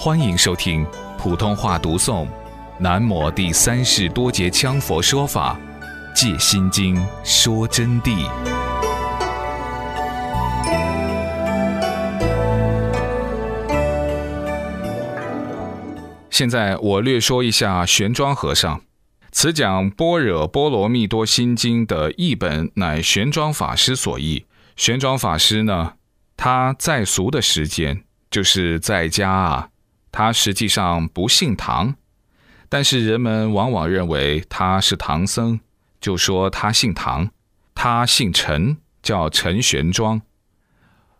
欢迎收听普通话读诵《南摩第三世多杰羌佛说法·借心经说真谛》。现在我略说一下玄奘和尚。此讲《般若波罗蜜多心经》的译本乃玄奘法师所译。玄奘法师呢，他在俗的时间就是在家啊，他实际上不姓唐，但是人们往往认为他是唐僧，就说他姓唐。他姓陈，叫陈玄奘。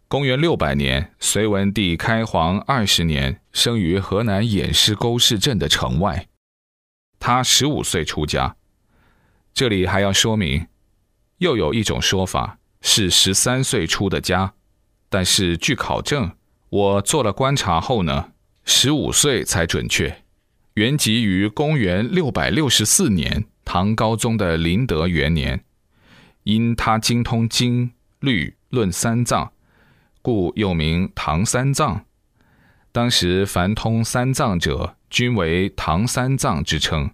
公元六百年，隋文帝开皇二十年，生于河南偃师沟市镇的城外。他十五岁出家。这里还要说明，又有一种说法是十三岁出的家，但是据考证，我做了观察后呢，十五岁才准确。原籍于公元六百六十四年，唐高宗的麟德元年，因他精通经律论三藏。故又名唐三藏。当时凡通三藏者，均为唐三藏之称。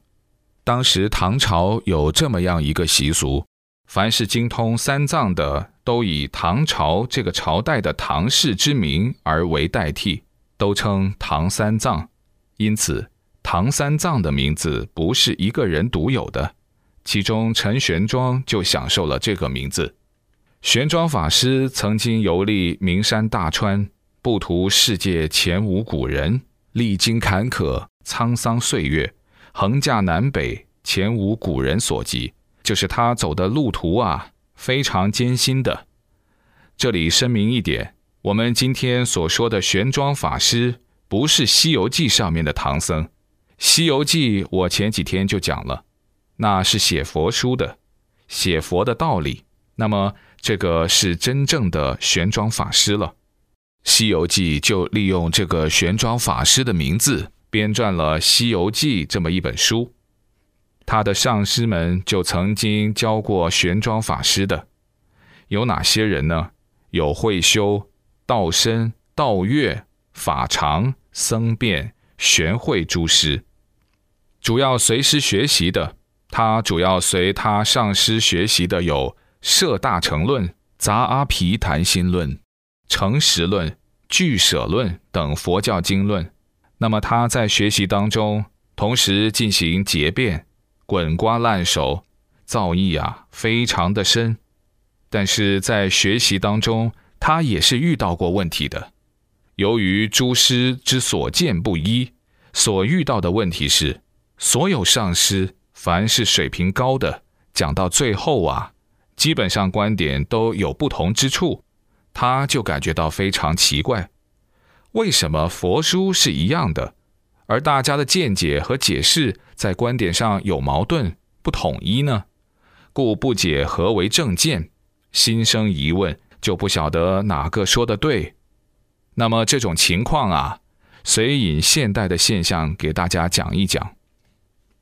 当时唐朝有这么样一个习俗：凡是精通三藏的，都以唐朝这个朝代的唐氏之名而为代替，都称唐三藏。因此，唐三藏的名字不是一个人独有的，其中陈玄奘就享受了这个名字。玄奘法师曾经游历名山大川，不图世界前无古人，历经坎坷沧桑岁月，横驾南北，前无古人所及。就是他走的路途啊，非常艰辛的。这里声明一点，我们今天所说的玄奘法师，不是《西游记》上面的唐僧。《西游记》我前几天就讲了，那是写佛书的，写佛的道理。那么。这个是真正的玄奘法师了，《西游记》就利用这个玄奘法师的名字编撰了《西游记》这么一本书。他的上师们就曾经教过玄奘法师的，有哪些人呢？有慧修、道深、道月、法常、僧辩、玄慧诸师，主要随师学习的。他主要随他上师学习的有。《摄大乘论》《杂阿毗昙心论》《诚实论》《俱舍论》等佛教经论。那么他在学习当中，同时进行结辩，滚瓜烂熟，造诣啊非常的深。但是在学习当中，他也是遇到过问题的。由于诸师之所见不一，所遇到的问题是，所有上师凡是水平高的，讲到最后啊。基本上观点都有不同之处，他就感觉到非常奇怪，为什么佛书是一样的，而大家的见解和解释在观点上有矛盾不统一呢？故不解何为正见，心生疑问，就不晓得哪个说的对。那么这种情况啊，随引现代的现象给大家讲一讲，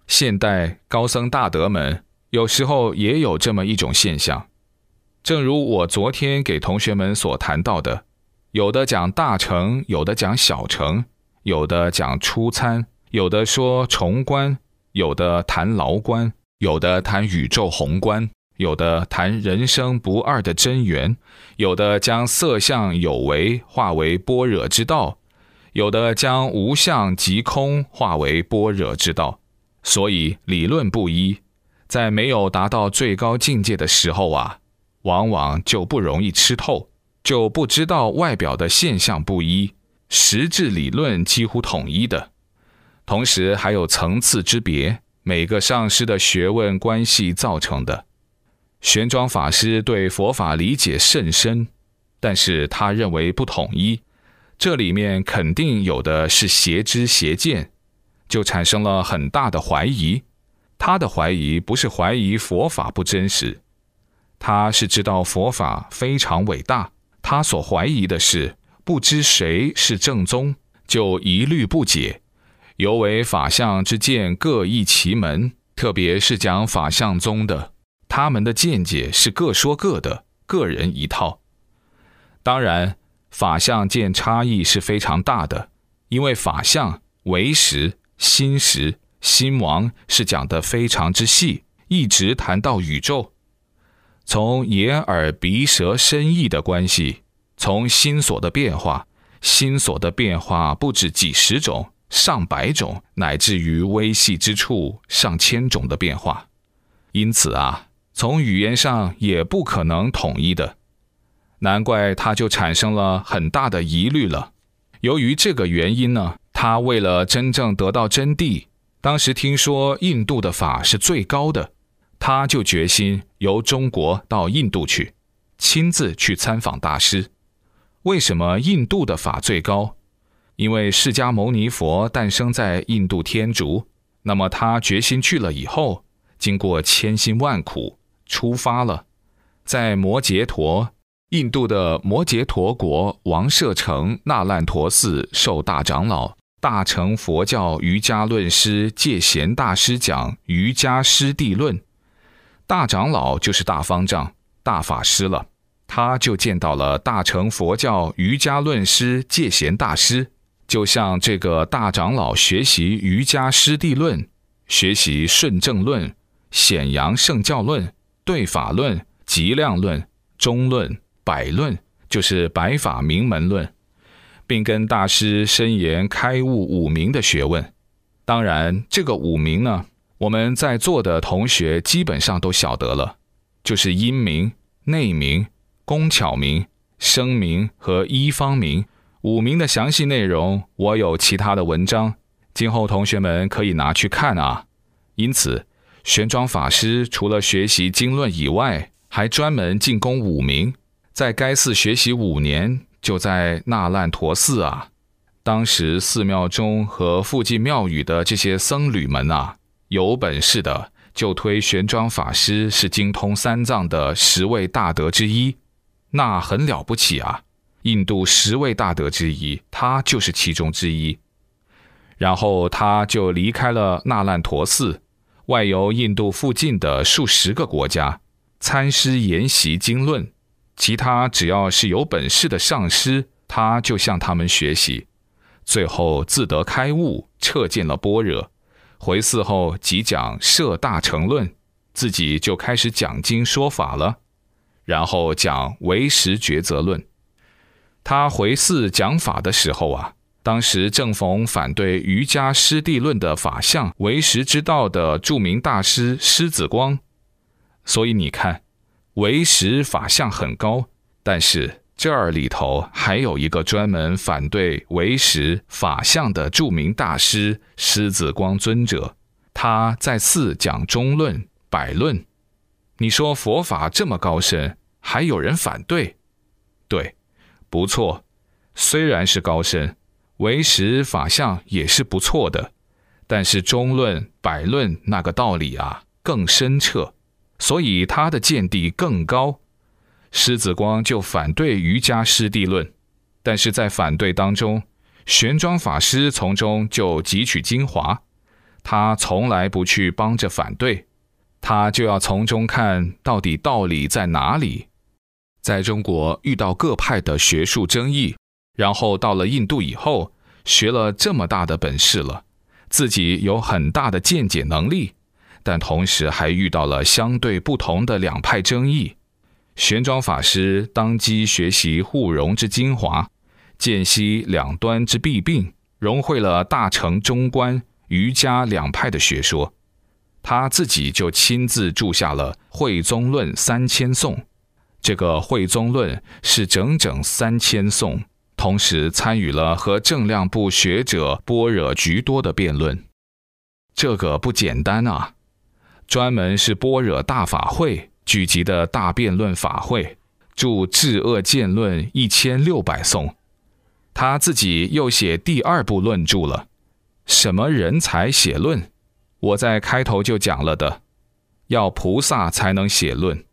现代高僧大德们。有时候也有这么一种现象，正如我昨天给同学们所谈到的，有的讲大乘，有的讲小乘，有的讲初参，有的说重观，有的谈牢观，有的谈宇宙宏观，有的谈人生不二的真源，有的将色相有为化为般若之道，有的将无相即空化为般若之道，所以理论不一。在没有达到最高境界的时候啊，往往就不容易吃透，就不知道外表的现象不一，实质理论几乎统一的，同时还有层次之别，每个上师的学问关系造成的。玄奘法师对佛法理解甚深，但是他认为不统一，这里面肯定有的是邪知邪见，就产生了很大的怀疑。他的怀疑不是怀疑佛法不真实，他是知道佛法非常伟大。他所怀疑的是不知谁是正宗，就一律不解。尤为法相之见各异其门，特别是讲法相宗的，他们的见解是各说各的，个人一套。当然，法相见差异是非常大的，因为法相、唯识、心识、心王是讲得非常之细，一直谈到宇宙，从眼耳鼻舌身意的关系，从心所的变化，心所的变化不止几十种。上百种，乃至于微细之处上千种的变化，因此啊，从语言上也不可能统一的，难怪他就产生了很大的疑虑了。由于这个原因呢，他为了真正得到真谛，当时听说印度的法是最高的，他就决心由中国到印度去，亲自去参访大师。为什么印度的法最高？因为释迦牟尼佛诞生在印度天竺，那么他决心去了以后，经过千辛万苦出发了，在摩羯陀，印度的摩羯陀国王舍城那烂陀寺受大长老大乘佛教瑜伽论师戒贤大师讲瑜伽师地论，大长老就是大方丈大法师了，他就见到了大乘佛教瑜伽论师戒贤大师。就向这个大长老学习瑜伽师地论，学习顺正论、显扬圣教论、对法论、极量论、中论、百论，就是白法名门论，并跟大师深研开悟五明的学问。当然，这个五明呢，我们在座的同学基本上都晓得了，就是阴明、内明、工巧明、声明和一方明。五名的详细内容，我有其他的文章，今后同学们可以拿去看啊。因此，玄奘法师除了学习经论以外，还专门进攻五名，在该寺学习五年，就在那烂陀寺啊。当时寺庙中和附近庙宇的这些僧侣们啊，有本事的就推玄奘法师是精通三藏的十位大德之一，那很了不起啊。印度十位大德之一，他就是其中之一。然后他就离开了那烂陀寺，外游印度附近的数十个国家，参师研习经论。其他只要是有本事的上师，他就向他们学习。最后自得开悟，彻见了般若。回寺后即讲摄大乘论，自己就开始讲经说法了。然后讲唯识抉择论。他回寺讲法的时候啊，当时正逢反对瑜伽师地论的法相唯识之道的著名大师狮子光，所以你看，唯识法相很高，但是这儿里头还有一个专门反对唯识法相的著名大师狮子光尊者，他在寺讲中论、百论。你说佛法这么高深，还有人反对？对。不错，虽然是高深，唯识法相也是不错的，但是中论、百论那个道理啊更深彻，所以他的见地更高。狮子光就反对瑜伽师地论，但是在反对当中，玄奘法师从中就汲取精华，他从来不去帮着反对，他就要从中看到底道理在哪里。在中国遇到各派的学术争议，然后到了印度以后，学了这么大的本事了，自己有很大的见解能力，但同时还遇到了相对不同的两派争议。玄奘法师当机学习互融之精华，见悉两端之弊病，融汇了大乘中观、瑜伽两派的学说，他自己就亲自著下了《慧宗论》三千颂。这个《慧宗论》是整整三千颂，同时参与了和正量部学者般若居多的辩论，这个不简单啊！专门是般若大法会聚集的大辩论法会，著《治恶见论》一千六百颂，他自己又写第二部论著了。什么人才写论？我在开头就讲了的，要菩萨才能写论。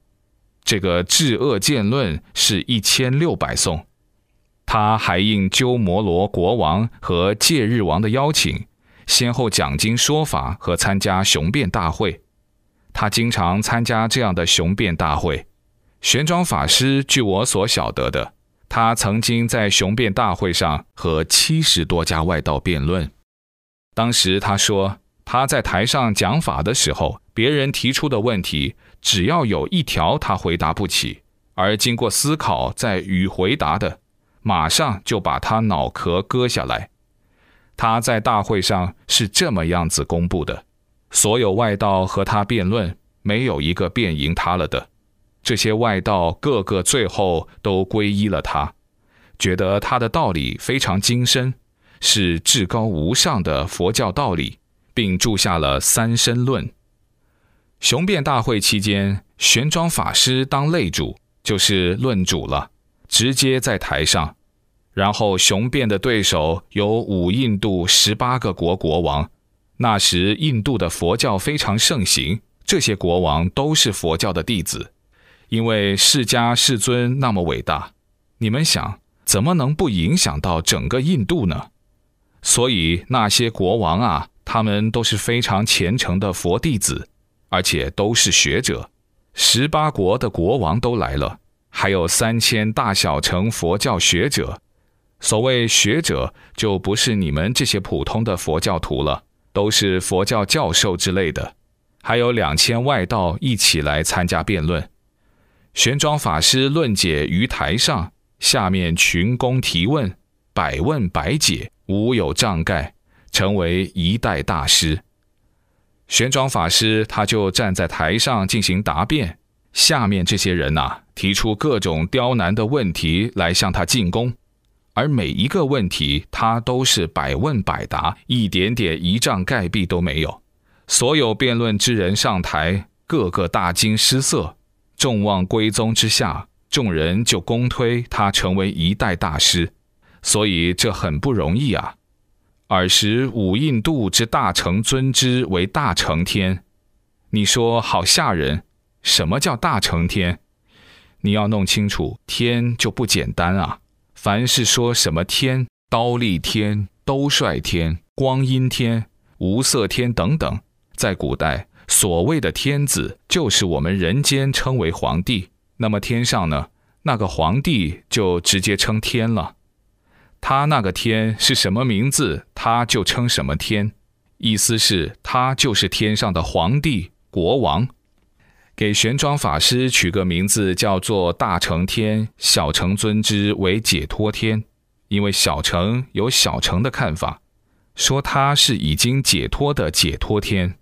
这个治恶见论是一千六百颂，他还应鸠摩罗国王和戒日王的邀请，先后讲经说法和参加雄辩大会。他经常参加这样的雄辩大会。玄奘法师，据我所晓得的，他曾经在雄辩大会上和七十多家外道辩论。当时他说，他在台上讲法的时候，别人提出的问题，只要有一条他回答不起，而经过思考再予回答的，马上就把他脑壳割下来。他在大会上是这么样子公布的：所有外道和他辩论，没有一个辩赢他了的。这些外道个个最后都皈依了他，觉得他的道理非常精深。是至高无上的佛教道理，并注下了三身论。雄辩大会期间，玄奘法师当擂主，就是论主了，直接在台上。然后雄辩的对手有五印度十八个国国王。那时印度的佛教非常盛行，这些国王都是佛教的弟子。因为释迦世尊那么伟大，你们想怎么能不影响到整个印度呢？所以那些国王啊，他们都是非常虔诚的佛弟子，而且都是学者。十八国的国王都来了，还有三千大小乘佛教学者。所谓学者，就不是你们这些普通的佛教徒了，都是佛教教授之类的。还有两千外道一起来参加辩论。玄奘法师论解于台上，下面群公提问，百问百解。无有障盖，成为一代大师。玄奘法师他就站在台上进行答辩，下面这些人呐提出各种刁难的问题来向他进攻，而每一个问题他都是百问百答，一点点一障盖壁都没有。所有辩论之人上台，个个大惊失色，众望归宗之下，众人就公推他成为一代大师。所以这很不容易啊！尔时五印度之大成尊之为大成天，你说好吓人。什么叫大成天？你要弄清楚，天就不简单啊！凡是说什么天、刀立天、兜率天、光阴天、无色天等等，在古代所谓的天子，就是我们人间称为皇帝。那么天上呢？那个皇帝就直接称天了。他那个天是什么名字，他就称什么天，意思是，他就是天上的皇帝、国王。给玄奘法师取个名字叫做大成天，小乘尊之为解脱天，因为小乘有小乘的看法，说他是已经解脱的解脱天。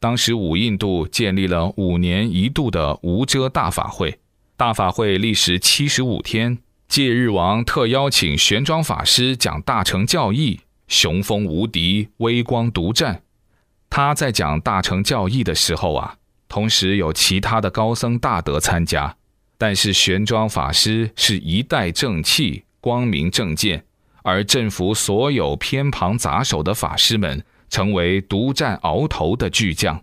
当时五印度建立了五年一度的无遮大法会，大法会历时七十五天。戒日王特邀请玄奘法师讲大乘教义，雄风无敌，威光独占。他在讲大乘教义的时候啊，同时有其他的高僧大德参加，但是玄奘法师是一代正气，光明正见，而镇服所有偏旁杂手的法师们，成为独占鳌头的巨匠。